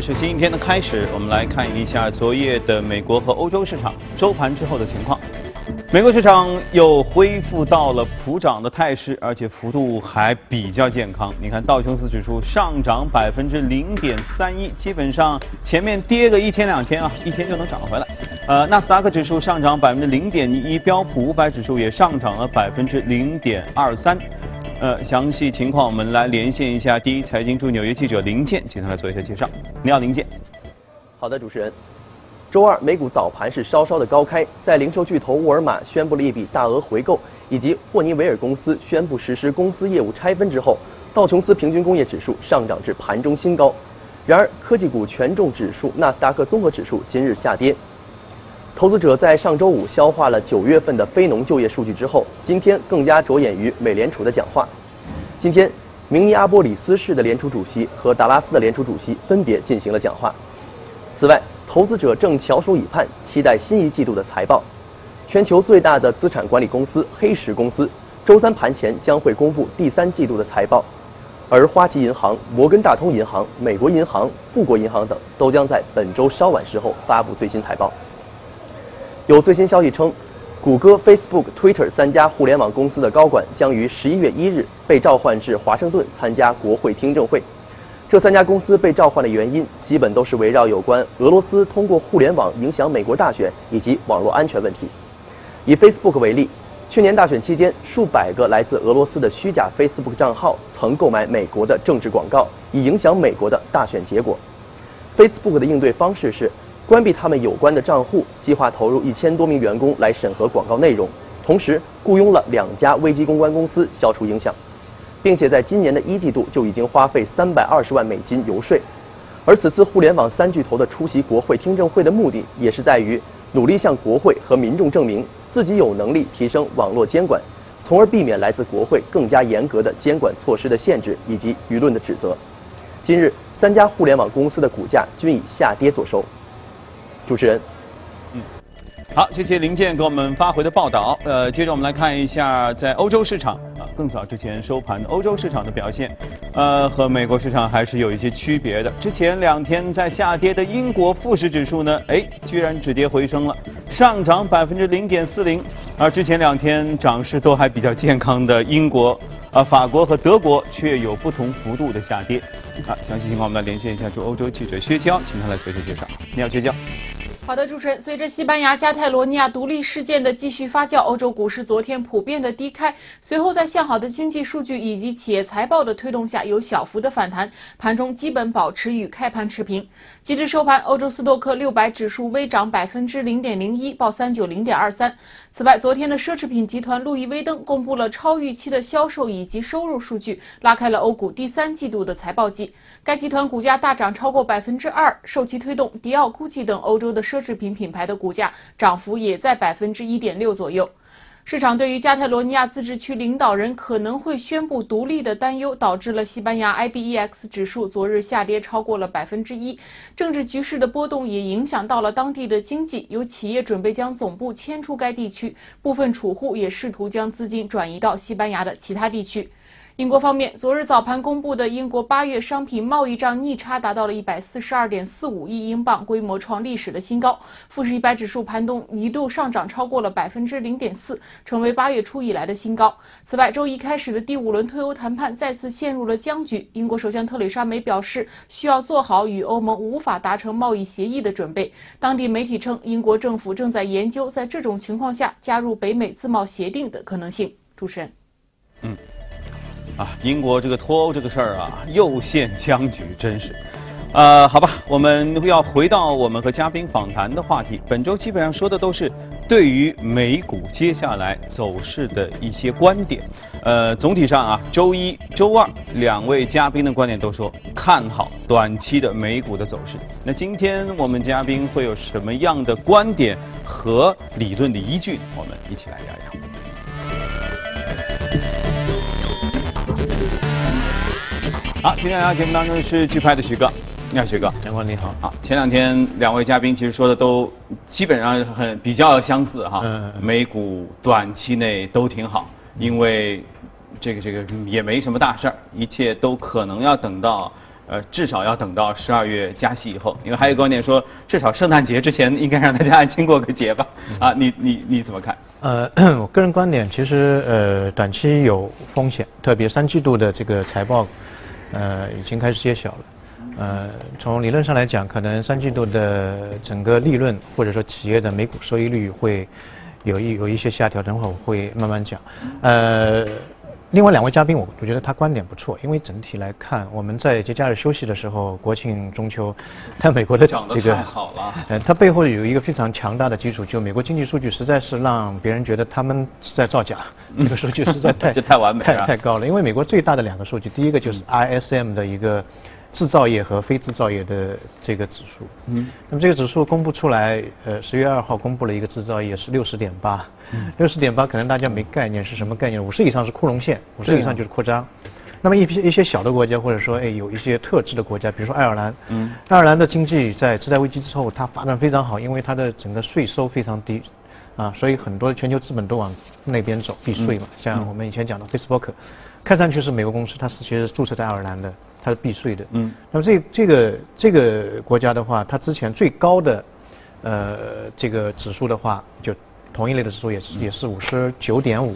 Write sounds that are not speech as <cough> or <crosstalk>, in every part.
这，是新一天的开始，我们来看一下昨夜的美国和欧洲市场收盘之后的情况。美国市场又恢复到了普涨的态势，而且幅度还比较健康。你看道琼斯指数上涨百分之零点三一，基本上前面跌个一天两天啊，一天就能涨回来。呃，纳斯达克指数上涨百分之零点一，标普五百指数也上涨了百分之零点二三。呃，详细情况我们来连线一下第一财经驻纽约记者林健，请他来做一下介绍。你好，林健。好的，主持人。周二美股早盘是稍稍的高开，在零售巨头沃尔玛宣布了一笔大额回购，以及霍尼韦尔公司宣布实施公司业务拆分之后，道琼斯平均工业指数上涨至盘中新高。然而，科技股权重指数纳斯达克综合指数今日下跌。投资者在上周五消化了九月份的非农就业数据之后，今天更加着眼于美联储的讲话。今天，明尼阿波里斯市的联储主席和达拉斯的联储主席分别进行了讲话。此外，投资者正翘首以盼，期待新一季度的财报。全球最大的资产管理公司黑石公司周三盘前将会公布第三季度的财报，而花旗银行、摩根大通银行、美国银行、富国银行等都将在本周稍晚时候发布最新财报。有最新消息称，谷歌、Facebook、Twitter 三家互联网公司的高管将于十一月一日被召唤至华盛顿参加国会听证会。这三家公司被召唤的原因，基本都是围绕有关俄罗斯通过互联网影响美国大选以及网络安全问题。以 Facebook 为例，去年大选期间，数百个来自俄罗斯的虚假 Facebook 账号曾购买美国的政治广告，以影响美国的大选结果。Facebook 的应对方式是。关闭他们有关的账户，计划投入一千多名员工来审核广告内容，同时雇佣了两家危机公关公司消除影响，并且在今年的一季度就已经花费三百二十万美金游说。而此次互联网三巨头的出席国会听证会的目的，也是在于努力向国会和民众证明自己有能力提升网络监管，从而避免来自国会更加严格的监管措施的限制以及舆论的指责。今日，三家互联网公司的股价均以下跌作收。主持人，好，谢谢林健给我们发回的报道。呃，接着我们来看一下在欧洲市场啊，更早之前收盘的欧洲市场的表现，呃，和美国市场还是有一些区别的。之前两天在下跌的英国富时指数呢，哎，居然止跌回升了，上涨百分之零点四零。而之前两天涨势都还比较健康的英国、啊法国和德国，却有不同幅度的下跌。啊，详细情况我们来连线一下驻欧洲记者薛娇，请他来做一下介绍。你好，薛娇。好的，主持人。随着西班牙加泰罗尼亚独立事件的继续发酵，欧洲股市昨天普遍的低开，随后在向好的经济数据以及企业财报的推动下，有小幅的反弹，盘中基本保持与开盘持平。截至收盘，欧洲斯托克六百指数微涨百分之零点零一，报三九零点二三。此外，昨天的奢侈品集团路易威登公布了超预期的销售以以及收入数据，拉开了欧股第三季度的财报季。该集团股价大涨超过百分之二，受其推动，迪奥、GUCCI 等欧洲的奢侈品品牌的股价涨幅也在百分之一点六左右。市场对于加泰罗尼亚自治区领导人可能会宣布独立的担忧，导致了西班牙 IBEX 指数昨日下跌超过了百分之一。政治局势的波动也影响到了当地的经济，有企业准备将总部迁出该地区，部分储户也试图将资金转移到西班牙的其他地区。英国方面，昨日早盘公布的英国八月商品贸易账逆差达到了一百四十二点四五亿英镑，规模创历史的新高。富时一百指数盘中一度上涨超过了百分之零点四，成为八月初以来的新高。此外，周一开始的第五轮脱欧谈判再次陷入了僵局。英国首相特蕾莎梅表示，需要做好与欧盟无法达成贸易协议的准备。当地媒体称，英国政府正在研究在这种情况下加入北美自贸协定的可能性。主持人，嗯。啊，英国这个脱欧这个事儿啊，又陷僵局，真是。呃，好吧，我们要回到我们和嘉宾访谈的话题。本周基本上说的都是对于美股接下来走势的一些观点。呃，总体上啊，周一周二两位嘉宾的观点都说看好短期的美股的走势。那今天我们嘉宾会有什么样的观点和理论的依据？我们一起来聊一聊。好，今天来到节目当中是剧拍的徐哥，你好，徐哥，杨光你好。好，前两天两位嘉宾其实说的都基本上很比较相似哈，美股短期内都挺好，因为这个这个也没什么大事儿，一切都可能要等到呃，至少要等到十二月加息以后，因为还有观点说，至少圣诞节之前应该让大家安心过个节吧？啊，你你你怎么看？呃，<coughs> 我个人观点，其实呃，短期有风险，特别三季度的这个财报，呃，已经开始揭晓了。呃，从理论上来讲，可能三季度的整个利润或者说企业的每股收益率会有一有一些下调，等会我会慢慢讲。呃，另外两位嘉宾，我我觉得他观点不错，因为整体来看，我们在节假日休息的时候，国庆、中秋，在美国的这个，太好了，呃，它背后有一个非常强大的基础，就美国经济数据实在是让别人觉得他们是在造假，这个数据实在太 <laughs> 太完美太太高了。因为美国最大的两个数据，第一个就是 ISM 的一个。制造业和非制造业的这个指数，嗯，那么这个指数公布出来，呃，十月二号公布了一个制造业是六十点八，六十点八可能大家没概念是什么概念，五十以上是扩容线，五十以上就是扩张。那么一批一些小的国家或者说哎有一些特质的国家，比如说爱尔兰，嗯，爱尔兰的经济在次贷危机之后它发展非常好，因为它的整个税收非常低，啊，所以很多全球资本都往那边走避税嘛，像我们以前讲的 Facebook，看上去是美国公司，它是其实注册在爱尔兰的。它是避税的，嗯，那么这这个这个国家的话，它之前最高的呃这个指数的话，就同一类的指数也是也是五十九点五，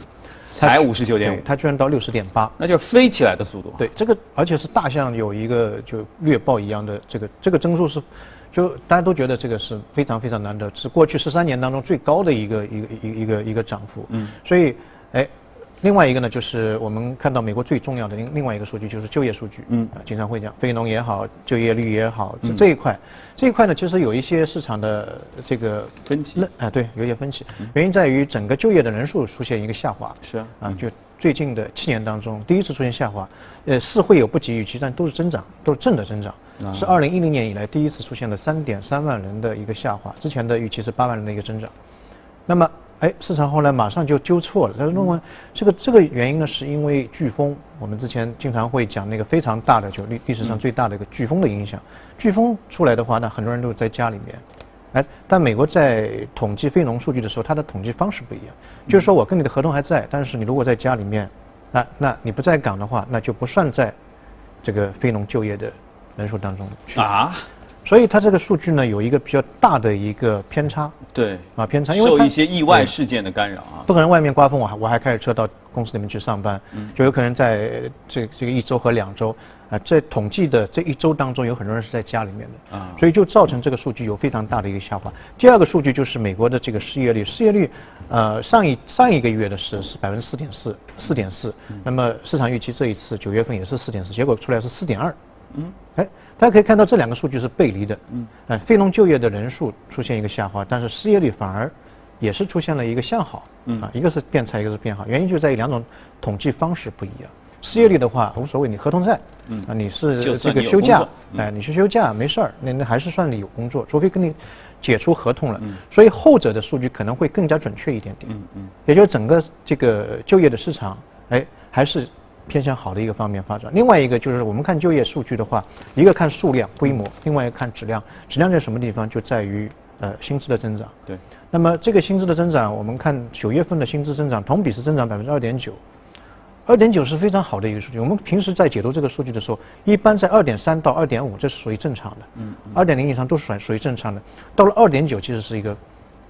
才五十九点五，它居然到六十点八，那就是飞起来的速度。对，这个而且是大象有一个就略豹一样的这个这个增速是，就大家都觉得这个是非常非常难得，是过去十三年当中最高的一个一个一一个一个涨幅。嗯，所以哎。另外一个呢，就是我们看到美国最重要的另另外一个数据就是就业数据。嗯，啊，经常会讲非农也好，就业率也好，这一块，这一块呢，其实有一些市场的这个分歧。啊，对，有些分歧。原因在于整个就业的人数出现一个下滑。是啊。啊，就最近的七年当中，第一次出现下滑。呃，是会有不及预期，但都是增长，都是正的增长。是二零一零年以来第一次出现了三点三万人的一个下滑，之前的预期是八万人的一个增长。那么。哎，市场后来马上就纠错了，他认为这个这个原因呢，是因为飓风。我们之前经常会讲那个非常大的，就历历史上最大的一个飓风的影响。飓风出来的话，那很多人都在家里面。哎，但美国在统计非农数据的时候，它的统计方式不一样。就是说我跟你的合同还在，但是你如果在家里面，那那你不在岗的话，那就不算在这个非农就业的人数当中去。啊？所以它这个数据呢，有一个比较大的一个偏差。对。啊，偏差，因为受一些意外事件的干扰啊。不可能外面刮风，我还我还开着车到公司里面去上班，就有可能在这这个一周和两周啊，在统计的这一周当中，有很多人是在家里面的啊，所以就造成这个数据有非常大的一个下滑。第二个数据就是美国的这个失业率，失业率呃上一上一个月的是是百分之四点四，四点四，那么市场预期这一次九月份也是四点四，结果出来是四点二。嗯。哎。大家可以看到这两个数据是背离的，嗯，哎，非农就业的人数出现一个下滑，但是失业率反而也是出现了一个向好，嗯，啊，一个是变差，一个是变好，原因就在于两种统计方式不一样。失业率的话无所谓，你合同在，嗯，啊，你是这个休假，哎，你去休假没事儿，那那还是算你有工作，除非跟你解除合同了，嗯，所以后者的数据可能会更加准确一点点，嗯嗯，也就是整个这个就业的市场，哎，还是。偏向好的一个方面发展。另外一个就是我们看就业数据的话，一个看数量规模，另外一个看质量。质量在什么地方？就在于呃薪资的增长。对。那么这个薪资的增长，我们看九月份的薪资增长，同比是增长百分之二点九，二点九是非常好的一个数据。我们平时在解读这个数据的时候，一般在二点三到二点五，这是属于正常的。嗯。二点零以上都是属属于正常的。到了二点九，其实是一个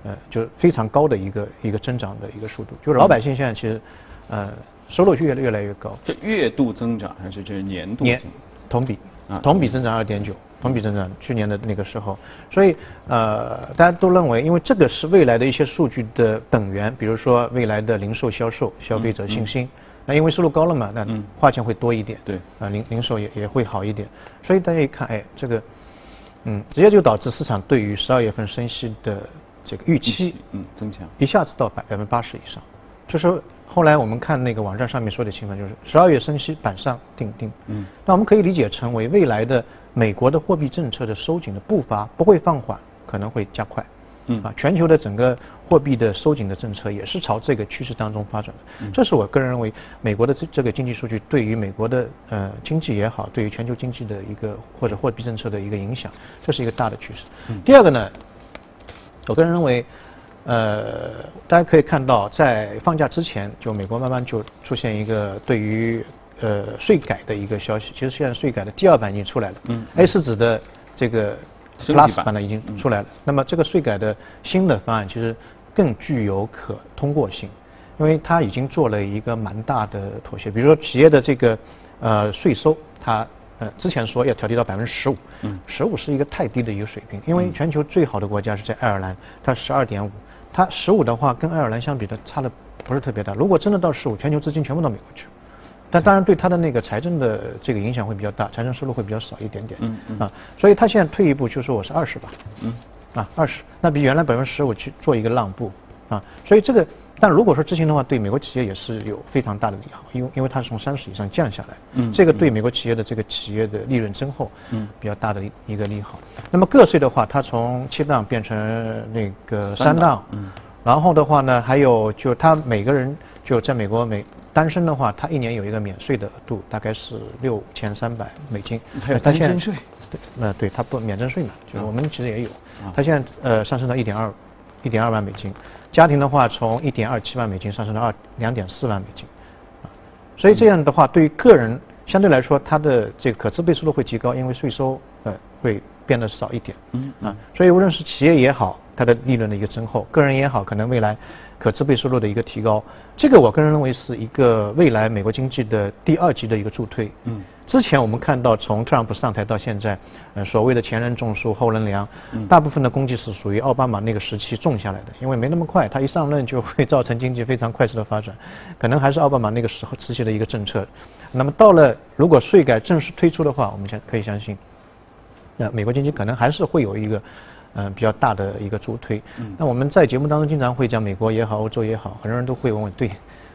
呃就是非常高的一个一个增长的一个速度。就是老百姓现在其实呃。收入越越来越高，这月度增长还是这是年度？年同比啊，同比。增长二点九，同比增长去年的那个时候，所以呃，大家都认为，因为这个是未来的一些数据的本源，比如说未来的零售销售、消费者信心，那因为收入高了嘛，那花钱会多一点，对，啊零零售也也会好一点，所以大家一看，哎，这个嗯，直接就导致市场对于十二月份升息的这个预期嗯增强，一下子到百百分之八十以上，就是。后来我们看那个网站上面说的情况，就是十二月升息板上钉钉。嗯，那我们可以理解成为未来的美国的货币政策的收紧的步伐不会放缓，可能会加快。嗯，啊，全球的整个货币的收紧的政策也是朝这个趋势当中发展的。这是我个人认为美国的这这个经济数据对于美国的呃经济也好，对于全球经济的一个或者货币政策的一个影响，这是一个大的趋势。第二个呢，我个人认为。呃，大家可以看到，在放假之前，就美国慢慢就出现一个对于呃税改的一个消息，其实现在税改的第二版已经出来了。嗯。A 四纸的这个 Plus 版呢已经出来了。那么这个税改的新的方案其实更具有可通过性，因为它已经做了一个蛮大的妥协。比如说企业的这个呃税收，它呃之前说要调低到百分之十五，嗯，十五是一个太低的一个水平，因为全球最好的国家是在爱尔兰，它十二点五，它十五的话跟爱尔兰相比的差的不是特别大。如果真的到十五，全球资金全部到美国去。但当然对他的那个财政的这个影响会比较大，财政收入会比较少一点点。嗯嗯。啊，所以他现在退一步就说我是二十吧。嗯。啊，二十，那比原来百分之十五去做一个让步。啊，所以这个，但如果说执行的话，对美国企业也是有非常大的利好，因为因为它是从三十以上降下来。嗯。这个对美国企业的这个企业的利润增厚，嗯，比较大的一个利好。那么个税的话，它从七档变成那个三档。嗯。然后的话呢，还有就他每个人就在美国每。单身的话，他一年有一个免税的额度，大概是六千三百美金。还有单身税？对，那对他不免征税嘛？就是我们其实也有。他现在呃上升到一点二，一点二万美金。家庭的话，从一点二七万美金上升到二两点四万美金。啊，所以这样的话，对于个人相对来说，它的这个可支配收入会提高，因为税收呃会变得少一点。嗯啊，所以无论是企业也好，它的利润的一个增厚，个人也好，可能未来。可支配收入的一个提高，这个我个人认为是一个未来美国经济的第二级的一个助推。嗯，之前我们看到从特朗普上台到现在，呃，所谓的前人种树后人凉，大部分的功绩是属于奥巴马那个时期种下来的，因为没那么快，他一上任就会造成经济非常快速的发展，可能还是奥巴马那个时候时期的一个政策。那么到了如果税改正式推出的话，我们相可以相信，那美国经济可能还是会有一个。嗯，比较大的一个助推。那我们在节目当中经常会讲美国也好，欧洲也好，很多人都会问我对，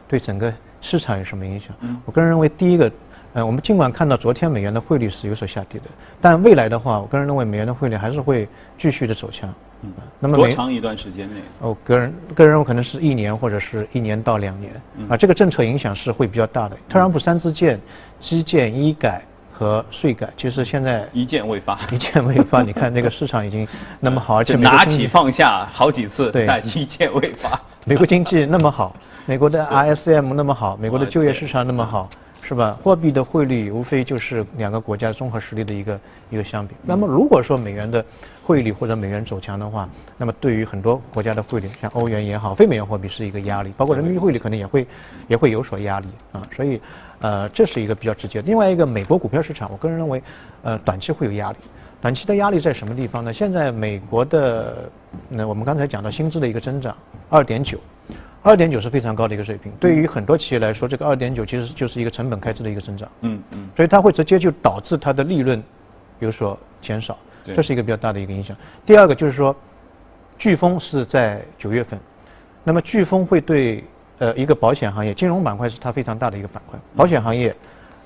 对整个市场有什么影响？我个人认为，第一个，呃，我们尽管看到昨天美元的汇率是有所下跌的，但未来的话，我个人认为美元的汇率还是会继续的走强。嗯，那么多长一段时间内？我个人个人认为可能是一年或者是一年到两年。啊，这个政策影响是会比较大的。特朗普三支箭，基建、医改。和税改，其实现在一件未发，<laughs> 一件未发。你看那个市场已经那么好，而且拿起放下好几次，但一件未发。美国经济那么好，美国的 ISM 那么好，美国的就业市场那么好，是吧？货币的汇率无非就是两个国家综合实力的一个一个相比。那么如果说美元的汇率或者美元走强的话，那么对于很多国家的汇率，像欧元也好，非美元货币是一个压力，包括人民币汇率可能也会也会有所压力啊。所以。呃，这是一个比较直接。另外一个，美国股票市场，我个人认为，呃，短期会有压力。短期的压力在什么地方呢？现在美国的，那我们刚才讲到薪资的一个增长，二点九，二点九是非常高的一个水平。对于很多企业来说，这个二点九其实就是一个成本开支的一个增长。嗯嗯。所以它会直接就导致它的利润有所减少，这是一个比较大的一个影响。第二个就是说，飓风是在九月份，那么飓风会对。呃，一个保险行业，金融板块是它非常大的一个板块。保险行业，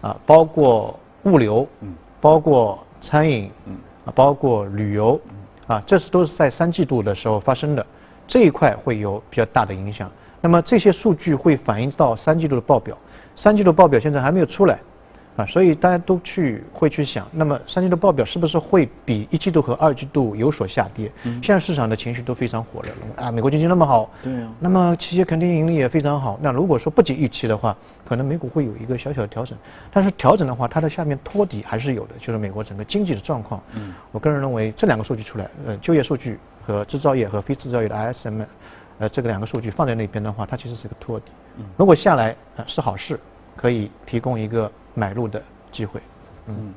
啊，包括物流，嗯，包括餐饮，嗯，啊，包括旅游，啊，这是都是在三季度的时候发生的，这一块会有比较大的影响。那么这些数据会反映到三季度的报表，三季度报表现在还没有出来。啊，所以大家都去会去想，那么三季度报表是不是会比一季度和二季度有所下跌？嗯，现在市场的情绪都非常火热了啊，美国经济那么好，对啊，那么企业肯定盈利也非常好。那如果说不及预期的话，可能美股会有一个小小的调整，但是调整的话，它的下面托底还是有的，就是美国整个经济的状况。嗯，我个人认为这两个数据出来，呃，就业数据和制造业和非制造业的 ISM，呃，这个两个数据放在那边的话，它其实是一个托底。嗯，如果下来呃是好事，可以提供一个。买入的机会，嗯，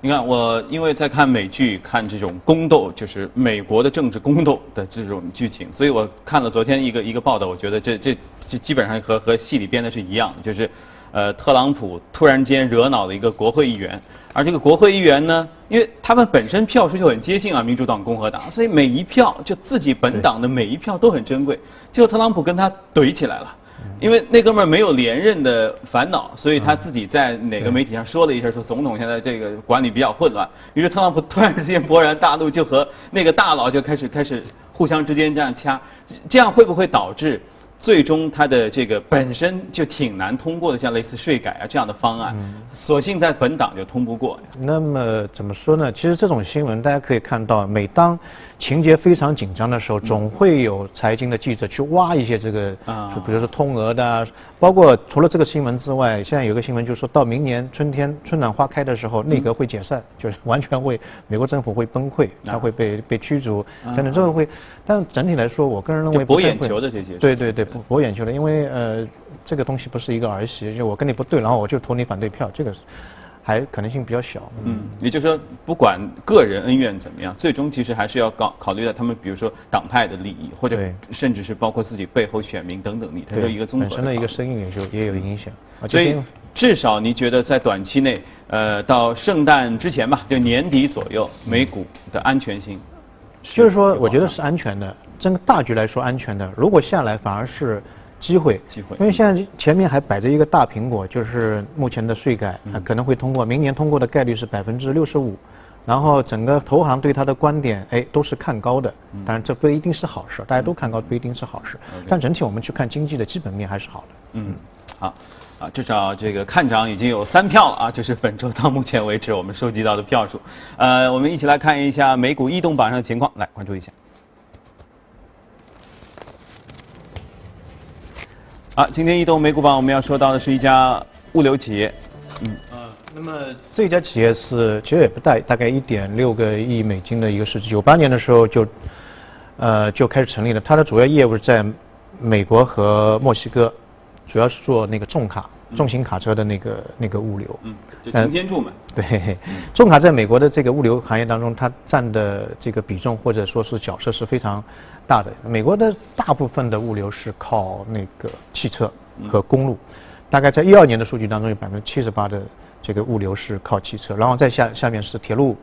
你看我因为在看美剧，看这种宫斗，就是美国的政治宫斗的这种剧情，所以我看了昨天一个一个报道，我觉得这这基本上和和戏里编的是一样的，就是呃特朗普突然间惹恼了一个国会议员，而这个国会议员呢，因为他们本身票数就很接近啊，民主党、共和党，所以每一票就自己本党的每一票都很珍贵，结果特朗普跟他怼起来了。因为那哥们儿没有连任的烦恼，所以他自己在哪个媒体上说了一下，说总统现在这个管理比较混乱。于是特朗普突然之间勃然大怒，就和那个大佬就开始开始互相之间这样掐，这样会不会导致最终它的这个本身就挺难通过的，像类似税改啊这样的方案，索性在本党就通不过。那么怎么说呢？其实这种新闻大家可以看到，每当情节非常紧张的时候，总会有财经的记者去挖一些这个，就比如说通俄的，包括除了这个新闻之外，现在有个新闻就是说到明年春天春暖花开的时候，内阁会解散，就是完全会美国政府会崩溃，他会被被驱逐等等，这个会。但整体来说，我个人认为博眼球的这些，对对对，博眼球的，因为呃这个东西不是一个儿戏，就我跟你不对，然后我就投你反对票，这个。还可能性比较小，嗯，也就是说，不管个人恩怨怎么样，最终其实还是要考考虑到他们，比如说党派的利益，或者甚至是包括自己背后选民等等利益，它是一个综合本身的一个声音也就也有影响。所以至少你觉得在短期内，呃，到圣诞之前吧，就年底左右，美股的安全性，就是说，我觉得是安全的，整个大局来说安全的。如果下来反而是。机会，机会，因为现在前面还摆着一个大苹果，就是目前的税改，可能会通过，明年通过的概率是百分之六十五，然后整个投行对它的观点，哎，都是看高的，当然这不一定是好事，大家都看高不一定是好事，但整体我们去看经济的基本面还是好的。嗯，好，啊，至少这个看涨已经有三票了啊，就是本周到目前为止我们收集到的票数，呃，我们一起来看一下美股异动榜上的情况，来关注一下。好，今天移动美股榜我们要说到的是一家物流企业，嗯，呃，那么这家企业是其实也不大，大概一点六个亿美金的一个市值，九八年的时候就，呃，就开始成立了。它的主要业务在美国和墨西哥，主要是做那个重卡、重型卡车的那个那个物流。嗯，就擎天柱嘛。对，重卡在美国的这个物流行业当中，它占的这个比重或者说是角色是非常。大的，美国的大部分的物流是靠那个汽车和公路，大概在一二年的数据当中，有百分之七十八的这个物流是靠汽车，然后再下下面是铁路。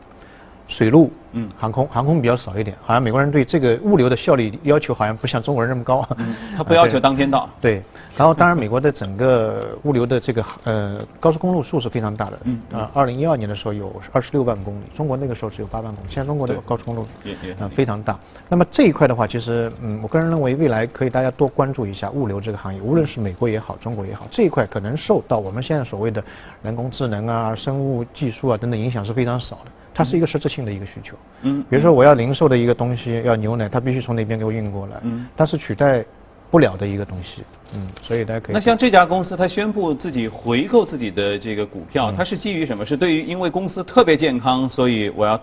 水路，嗯，航空，航空比较少一点，好像美国人对这个物流的效率要求好像不像中国人那么高，<laughs> 他不要求当天到。对，然后当然美国的整个物流的这个呃高速公路数是非常大的，嗯，啊，二零一二年的时候有二十六万公里，中国那个时候只有八万公里，现在中国的高速公路也也啊非常大。那么这一块的话，其实嗯，我个人认为未来可以大家多关注一下物流这个行业，无论是美国也好，中国也好，这一块可能受到我们现在所谓的人工智能啊、生物技术啊等等影响是非常少的。它是一个实质性的一个需求，嗯，比如说我要零售的一个东西，要牛奶，它必须从那边给我运过来，嗯，它是取代不了的一个东西，嗯，所以大家可以。那像这家公司，它宣布自己回购自己的这个股票，它是基于什么？是对于因为公司特别健康，所以我要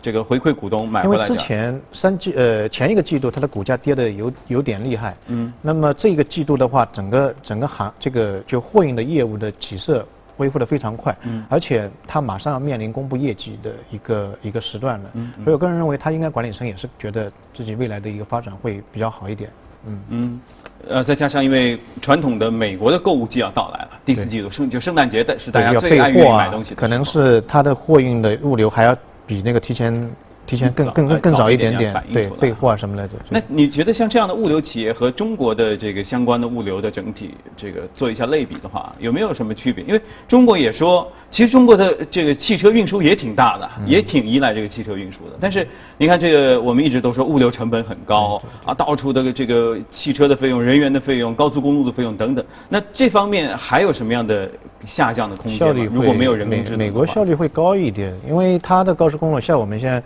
这个回馈股东买回来因为之前三季呃前一个季度它的股价跌的有有点厉害，嗯，那么这个季度的话，整个整个行这个就货运的业务的起色。恢复的非常快，嗯，而且它马上要面临公布业绩的一个一个时段了，嗯，所以我个人认为，它应该管理层也是觉得自己未来的一个发展会比较好一点，嗯。嗯，呃，再加上因为传统的美国的购物季要到来了，第四季度圣就圣诞节的是大家最爱买东西，可能是它的货运的物流还要比那个提前。提前更更更更早一点点，对备货啊什么来着？那你觉得像这样的物流企业和中国的这个相关的物流的整体这个做一下类比的话，有没有什么区别？因为中国也说，其实中国的这个汽车运输也挺大的，也挺依赖这个汽车运输的。但是你看这个，我们一直都说物流成本很高啊，到处的这个汽车的费用、人员的费用、高速公路的费用等等。那这方面还有什么样的下降的空间吗？如果没有人工智能，美国效率会高一点，因为它的高速公路像我们现在。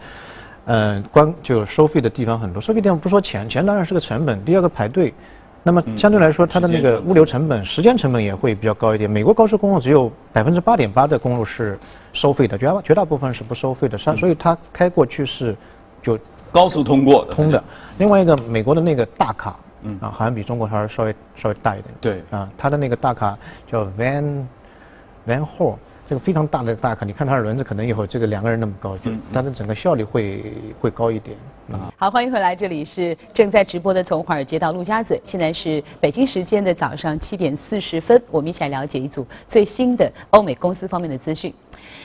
嗯，关就收费的地方很多，收费地方不说钱，钱当然是个成本。第二个排队，那么相对来说，它的那个物流成本、时间成本也会比较高一点。美国高速公路只有百分之八点八的公路是收费的，绝大绝大部分是不收费的，所以它开过去是就高速通过通的。另外一个，美国的那个大卡，嗯啊，好像比中国还是稍微稍微大一点。对啊，它的那个大卡叫 Van Van Hall。这个非常大的大卡，你看它的轮子可能以后这个两个人那么高，就它的整个效率会会高一点。啊，好，欢迎回来，这里是正在直播的从华尔街到陆家嘴，现在是北京时间的早上七点四十分，我们一起来了解一组最新的欧美公司方面的资讯。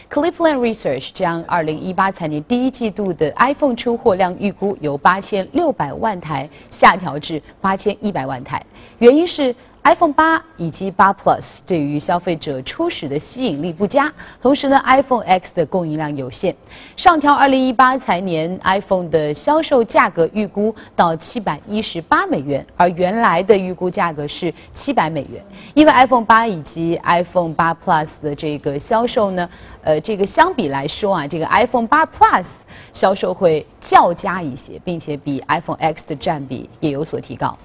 Cleveland Research 将2018财年第一季度的 iPhone 出货量预估由8600万台下调至8100万台，原因是 iPhone 八以及八 Plus 对于消费者初始的吸引力不佳，同时呢，iPhone X 的供应量有限，上调2018财年 iPhone 的销售价格预估到718美元，而原来的预估价格是700美元。因为 iPhone 八以及 iPhone 八 Plus 的这个销售呢，呃，这个相比来说啊，这个 iPhone 八 Plus 销售会较佳一些，并且比 iPhone X 的占比也有所提高。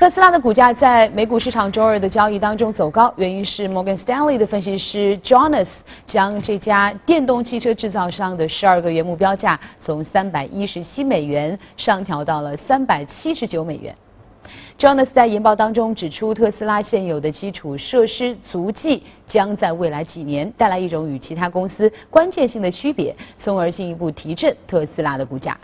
特斯拉的股价在美股市场周二的交易当中走高，原因是 Morgan Stanley 的分析师 Jonas 将这家电动汽车制造商的十二个月目标价从三百一十七美元上调到了三百七十九美元。Jonas 在研报当中指出，特斯拉现有的基础设施足迹将在未来几年带来一种与其他公司关键性的区别，从而进一步提振特斯拉的股价。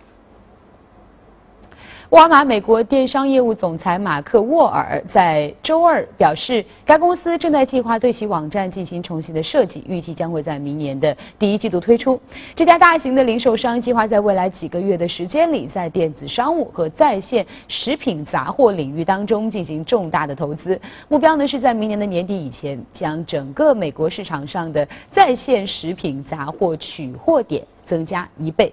沃尔玛美国电商业务总裁马克·沃尔在周二表示，该公司正在计划对其网站进行重新的设计，预计将会在明年的第一季度推出。这家大型的零售商计划在未来几个月的时间里，在电子商务和在线食品杂货领域当中进行重大的投资。目标呢是在明年的年底以前，将整个美国市场上的在线食品杂货取货点增加一倍。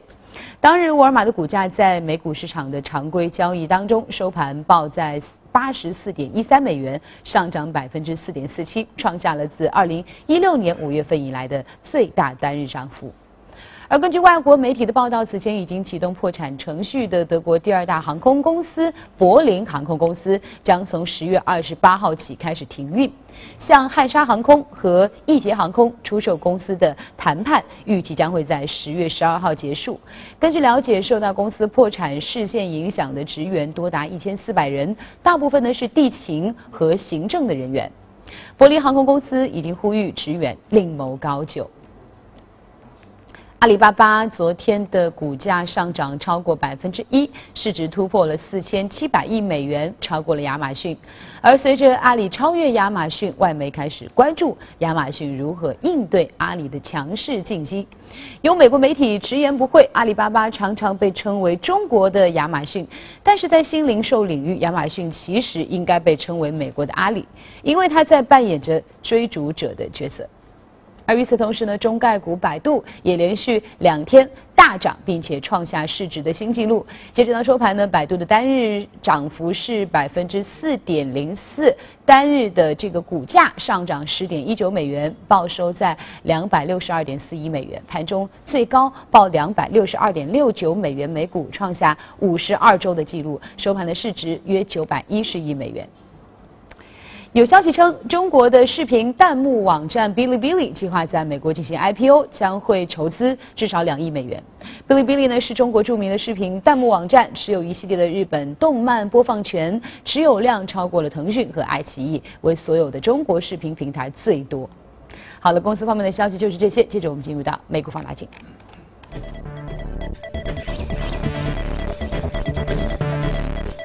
当日，沃尔玛的股价在美股市场的常规交易当中收盘报在八十四点一三美元，上涨百分之四点四七，创下了自二零一六年五月份以来的最大单日涨幅。而根据外国媒体的报道，此前已经启动破产程序的德国第二大航空公司柏林航空公司将从十月二十八号起开始停运。向汉莎航空和易捷航空出售公司的谈判预计将会在十月十二号结束。根据了解，受到公司破产事件影响的职员多达一千四百人，大部分呢是地勤和行政的人员。柏林航空公司已经呼吁职员另谋高就。阿里巴巴昨天的股价上涨超过百分之一，市值突破了四千七百亿美元，超过了亚马逊。而随着阿里超越亚马逊，外媒开始关注亚马逊如何应对阿里的强势进击。有美国媒体直言不讳，阿里巴巴常常被称为中国的亚马逊，但是在新零售领域，亚马逊其实应该被称为美国的阿里，因为它在扮演着追逐者的角色。而与此同时呢，中概股百度也连续两天大涨，并且创下市值的新纪录。截止到收盘呢，百度的单日涨幅是百分之四点零四，单日的这个股价上涨十点一九美元，报收在两百六十二点四一美元，盘中最高报两百六十二点六九美元每股，创下五十二周的纪录。收盘的市值约九百一十亿美元。有消息称，中国的视频弹幕网站哔哩哔哩计划在美国进行 IPO，将会筹资至少两亿美元。哔哩哔哩呢是中国著名的视频弹幕网站，持有一系列的日本动漫播放权，持有量超过了腾讯和爱奇艺，为所有的中国视频平台最多。好了，公司方面的消息就是这些，接着我们进入到美股放大镜。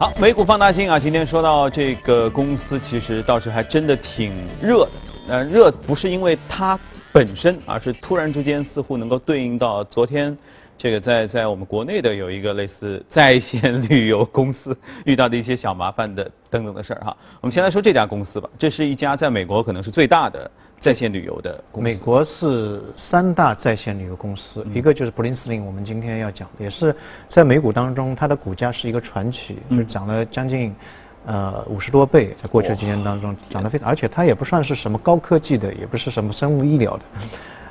好，美股放大镜啊，今天说到这个公司，其实倒是还真的挺热的。呃，热不是因为它本身，而是突然之间似乎能够对应到昨天这个在在我们国内的有一个类似在线旅游公司遇到的一些小麻烦的等等的事儿哈。我们先来说这家公司吧，这是一家在美国可能是最大的。在线旅游的公司，美国是三大在线旅游公司，一个就是布林斯林，我们今天要讲的，也是在美股当中，它的股价是一个传奇，就涨了将近呃五十多倍，在过去几年当中涨得非常，而且它也不算是什么高科技的，也不是什么生物医疗的。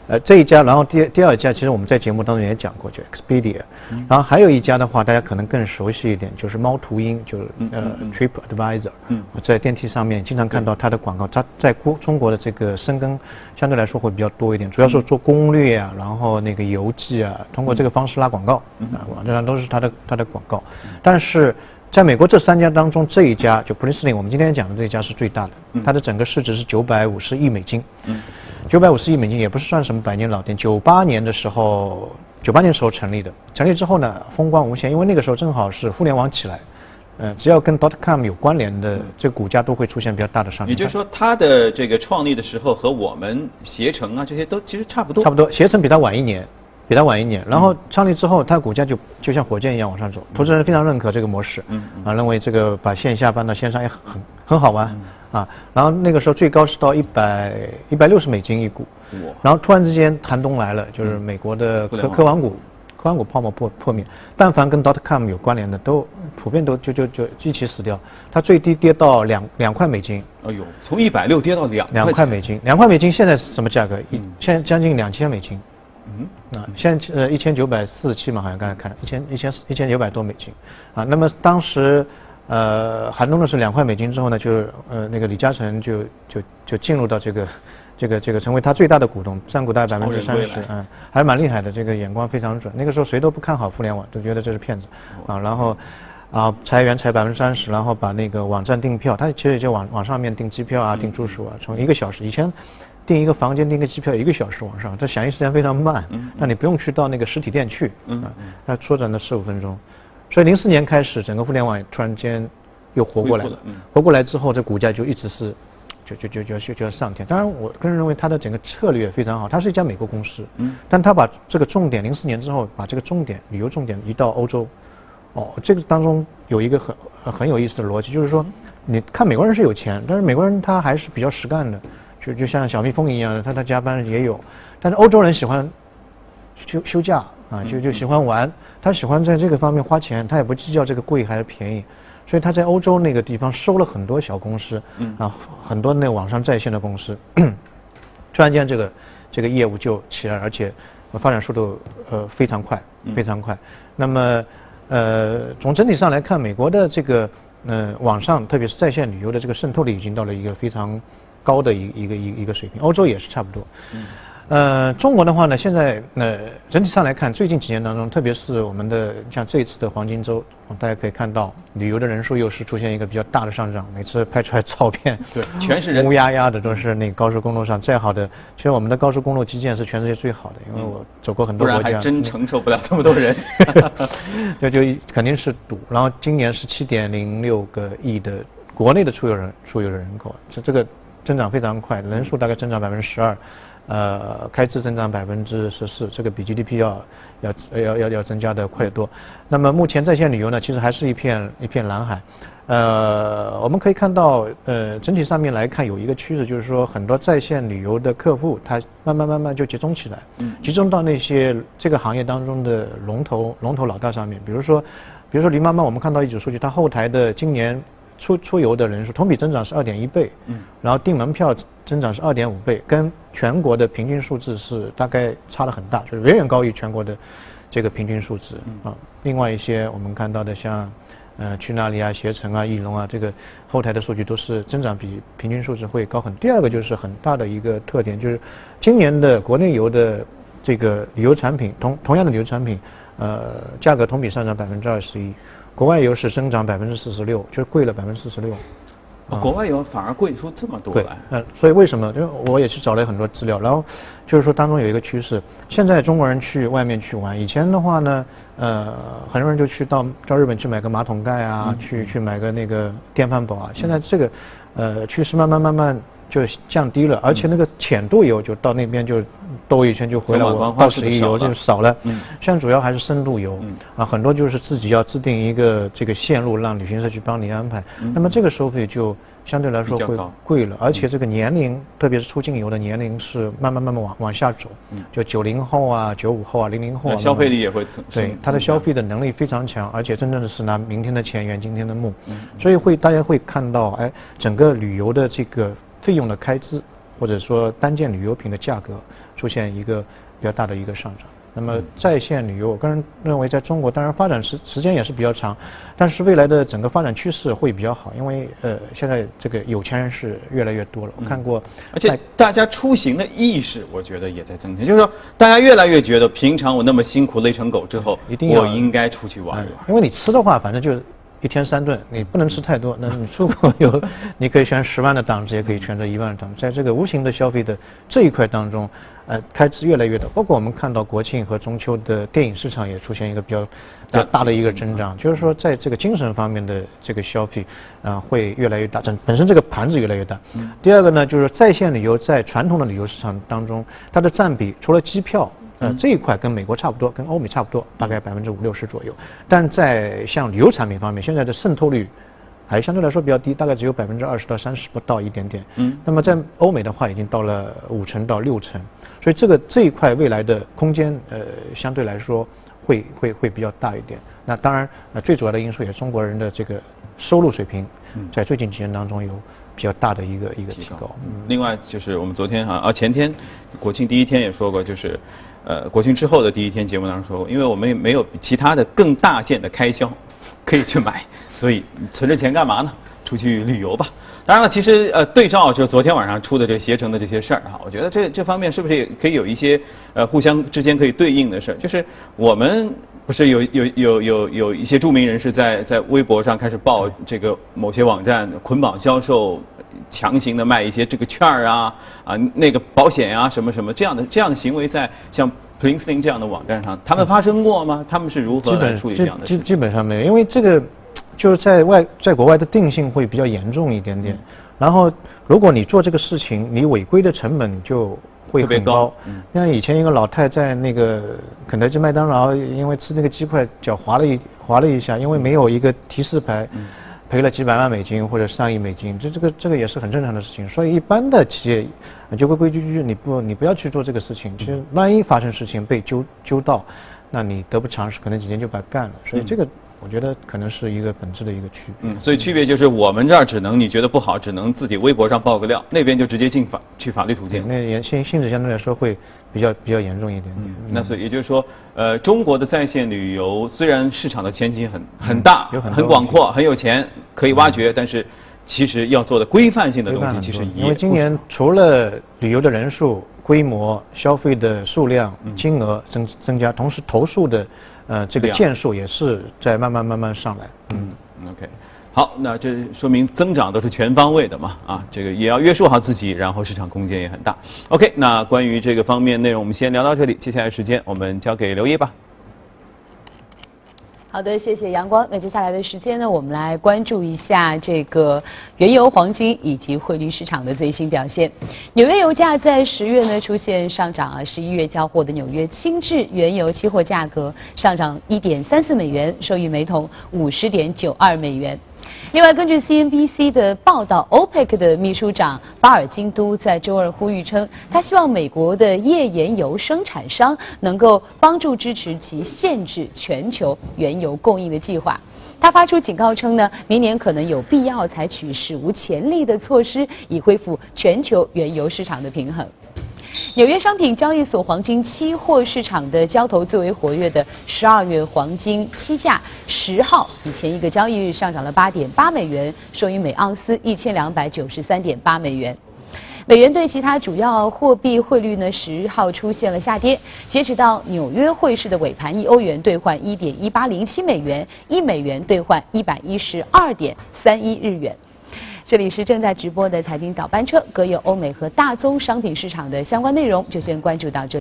呃，这一家，然后第第二家，其实我们在节目当中也讲过，就 Expedia，然后还有一家的话，大家可能更熟悉一点，就是猫途鹰，就是呃 Trip Advisor，我在电梯上面经常看到它的广告，它在国中国的这个深耕相对来说会比较多一点，主要是做攻略啊，然后那个游记啊，通过这个方式拉广告，啊，网站上都是它的它的广告，但是在美国这三家当中，这一家就 Princeton，我们今天讲的这一家是最大的，它的整个市值是九百五十亿美金。九百五十亿美金也不是算什么百年老店。九八年的时候，九八年时候成立的，成立之后呢，风光无限，因为那个时候正好是互联网起来，嗯，只要跟 dot com 有关联的，这股价都会出现比较大的上涨。也就是说，它的这个创立的时候和我们携程啊这些都其实差不多。差不多，携程比它晚一年。比它晚一年。然后创立之后，它股价就就像火箭一样往上走，投资人非常认可这个模式，啊，认为这个把线下搬到线上也很很好玩啊。然后那个时候最高是到一百一百六十美金一股，然后突然之间寒冬来了，就是美国的科科网股。科网股泡沫破破灭，但凡跟 dot com 有关联的，都普遍都就就就一起死掉。它最低跌到两两块美金。哎呦，从一百六跌到两两块美金，两块美金现在是什么价格？一现在将近两千美金。嗯。啊，现在呃一千九百四十七嘛，好像刚才看一千一千一千九百多美金。啊，那么当时呃寒冬的是两块美金之后呢，就呃那个李嘉诚就就就进入到这个。这个这个成为他最大的股东，占股大概百分之三十，嗯，还是蛮厉害的。这个眼光非常准。那个时候谁都不看好互联网，都觉得这是骗子，啊，然后啊裁员裁百分之三十，然后把那个网站订票，他其实就网网上面订机票啊，订住宿啊，从一个小时以前订一个房间订个机票一个小时往上，这响应时间非常慢，那你不用去到那个实体店去，嗯，那缩短了十五分钟。所以零四年开始，整个互联网突然间又活过来了，活过来之后，这股价就一直是。就就就就就就要上天。当然，我个人认为它的整个策略非常好。它是一家美国公司，嗯，但它把这个重点，零四年之后把这个重点旅游重点移到欧洲。哦，这个当中有一个很很有意思的逻辑，就是说，你看美国人是有钱，但是美国人他还是比较实干的，就就像小蜜蜂一样的，他他加班也有。但是欧洲人喜欢休休假啊，就就喜欢玩，他喜欢在这个方面花钱，他也不计较这个贵还是便宜。所以他在欧洲那个地方收了很多小公司，啊，很多那网上在线的公司，<clears throat> 突然间这个这个业务就起来，而且发展速度呃非常快，非常快。那么呃从整体上来看，美国的这个呃网上特别是在线旅游的这个渗透率已经到了一个非常高的一一个一一个水平，欧洲也是差不多。呃，中国的话呢，现在呃整体上来看，最近几年当中，特别是我们的像这一次的黄金周，大家可以看到旅游的人数又是出现一个比较大的上涨。每次拍出来照片，<laughs> 对，全是人，<laughs> 乌压压的，都是那高速公路上再好的，其实我们的高速公路基建是全世界最好的，因为我走过很多国家，不然还真承受不了这么多人。就就肯定是堵。然后今年是七点零六个亿的国内的出游人出游的人口，这这个增长非常快，人数大概增长百分之十二。呃，开支增长百分之十四，这个比 GDP 要要要要要增加的快得多。那么目前在线旅游呢，其实还是一片一片蓝海。呃，我们可以看到，呃，整体上面来看有一个趋势，就是说很多在线旅游的客户，他慢慢慢慢就集中起来，集中到那些这个行业当中的龙头龙头老大上面。比如说，比如说林妈妈，我们看到一组数据，它后台的今年。出出游的人数同比增长是二点一倍，嗯，然后订门票增长是二点五倍，跟全国的平均数字是大概差了很大，就是远远高于全国的这个平均数字啊。另外一些我们看到的像呃去哪里啊、携程啊、翼龙啊，这个后台的数据都是增长比平均数字会高很。第二个就是很大的一个特点，就是今年的国内游的这个旅游产品同同样的旅游产品，呃，价格同比上涨百分之二十一。国外油是增长百分之四十六，就是贵了百分之四十六。国外油反而贵出这么多来。嗯，所以为什么？因为我也去找了很多资料，然后就是说当中有一个趋势，现在中国人去外面去玩，以前的话呢，呃，很多人就去到到日本去买个马桶盖啊，去去买个那个电饭煲啊，现在这个呃趋势慢慢慢慢。就降低了，而且那个浅度游就到那边就兜一圈就回来，我到十一游就少了。嗯，现在主要还是深度游，啊，很多就是自己要制定一个这个线路，让旅行社去帮你安排。那么这个收费就相对来说会贵了，而且这个年龄，特别是出境游的年龄是慢慢慢慢往往下走。嗯，就九零后啊、九五后啊、零零后，消费力也会增。对，他的消费的能力非常强，而且真正的是拿明天的钱圆今天的梦。嗯，所以会大家会看到，哎，整个旅游的这个。费用的开支，或者说单件旅游品的价格出现一个比较大的一个上涨。那么在线旅游，我个人认为在中国当然发展时时间也是比较长，但是未来的整个发展趋势会比较好，因为呃现在这个有钱人是越来越多了。我看过，而且大家出行的意识，我觉得也在增强，就是说大家越来越觉得平常我那么辛苦累成狗之后，一定要我应该出去玩一玩。因为你吃的话，反正就是。一天三顿，你不能吃太多。<laughs> 那你出国游，<laughs> 你可以选十万的档次，也可以选择一万的档次。在这个无形的消费的这一块当中，呃，开支越来越大。包括我们看到国庆和中秋的电影市场也出现一个比较比较大的一个增长。就是说，在这个精神方面的这个消费，啊，会越来越大。本本身这个盘子越来越大。第二个呢，就是在线旅游在传统的旅游市场当中，它的占比除了机票。呃，这一块跟美国差不多，跟欧美差不多，大概百分之五六十左右。但在像旅游产品方面，现在的渗透率还相对来说比较低，大概只有百分之二十到三十不到一点点。嗯。那么在欧美的话，已经到了五成到六成，所以这个这一块未来的空间，呃，相对来说会会会比较大一点。那当然，呃，最主要的因素也是中国人的这个收入水平，在最近几年当中有。比较大的一个一个提高。另外就是我们昨天哈啊前天国庆第一天也说过，就是呃国庆之后的第一天节目当中说过，因为我们没有其他的更大件的开销 <laughs> 可以去买，所以存着钱干嘛呢？<laughs> 出去旅游吧。当然了，其实呃对照就昨天晚上出的这携程的这些事儿哈，我觉得这这方面是不是也可以有一些呃互相之间可以对应的事儿？就是我们不是有有有有有一些著名人士在在微博上开始报这个某些网站捆绑销售，强行的卖一些这个券儿啊啊那个保险啊什么什么这样的这样的行为在像 p l i n s t i n g 这样的网站上，他们发生过吗？他们是如何来处理这样的事？基基本上没有，因为这个。就是在外，在国外的定性会比较严重一点点，然后如果你做这个事情，你违规的成本就会很高。像以前一个老太在那个肯德基、麦当劳，因为吃那个鸡块脚滑了一滑了一下，因为没有一个提示牌，赔了几百万美金或者上亿美金，这这个这个也是很正常的事情。所以一般的企业就规规矩矩，你不你不要去做这个事情。其实万一发生事情被揪揪到，那你得不偿失，可能几年就把干了。所以这个。我觉得可能是一个本质的一个区别。嗯，所以区别就是我们这儿只能你觉得不好，只能自己微博上爆个料，那边就直接进法去法律途径。那严性性质相对来说会比较比较严重一点。嗯，那所以也就是说，呃，中国的在线旅游虽然市场的前景很很大，有很很广阔，很有钱可以挖掘，但是其实要做的规范性的东西其实因为今年除了旅游的人数、规模、消费的数量、金额增增加，同时投诉的。呃，这个件数也是在慢慢慢慢上来。嗯，OK，好，那这说明增长都是全方位的嘛，啊，这个也要约束好自己，然后市场空间也很大。OK，那关于这个方面内容，我们先聊到这里，接下来时间我们交给刘烨吧。好的，谢谢阳光。那接下来的时间呢，我们来关注一下这个原油、黄金以及汇率市场的最新表现。纽约油价在十月呢出现上涨啊，十一月交货的纽约轻质原油期货价格上涨一点三四美元，收益每桶五十点九二美元。另外，根据 CNBC 的报道，OPEC 的秘书长巴尔金都在周二呼吁称，他希望美国的页岩油生产商能够帮助支持其限制全球原油供应的计划。他发出警告称呢，明年可能有必要采取史无前例的措施，以恢复全球原油市场的平衡。纽约商品交易所黄金期货市场的交投最为活跃的十二月黄金期价十号比前一个交易日上涨了八点八美元，收于每盎司一千两百九十三点八美元。美元对其他主要货币汇率呢十号出现了下跌，截止到纽约汇市的尾盘，一欧元兑换一点一八零七美元，一美元兑换一百一十二点三一日元。这里是正在直播的财经早班车，各有欧美和大宗商品市场的相关内容，就先关注到这。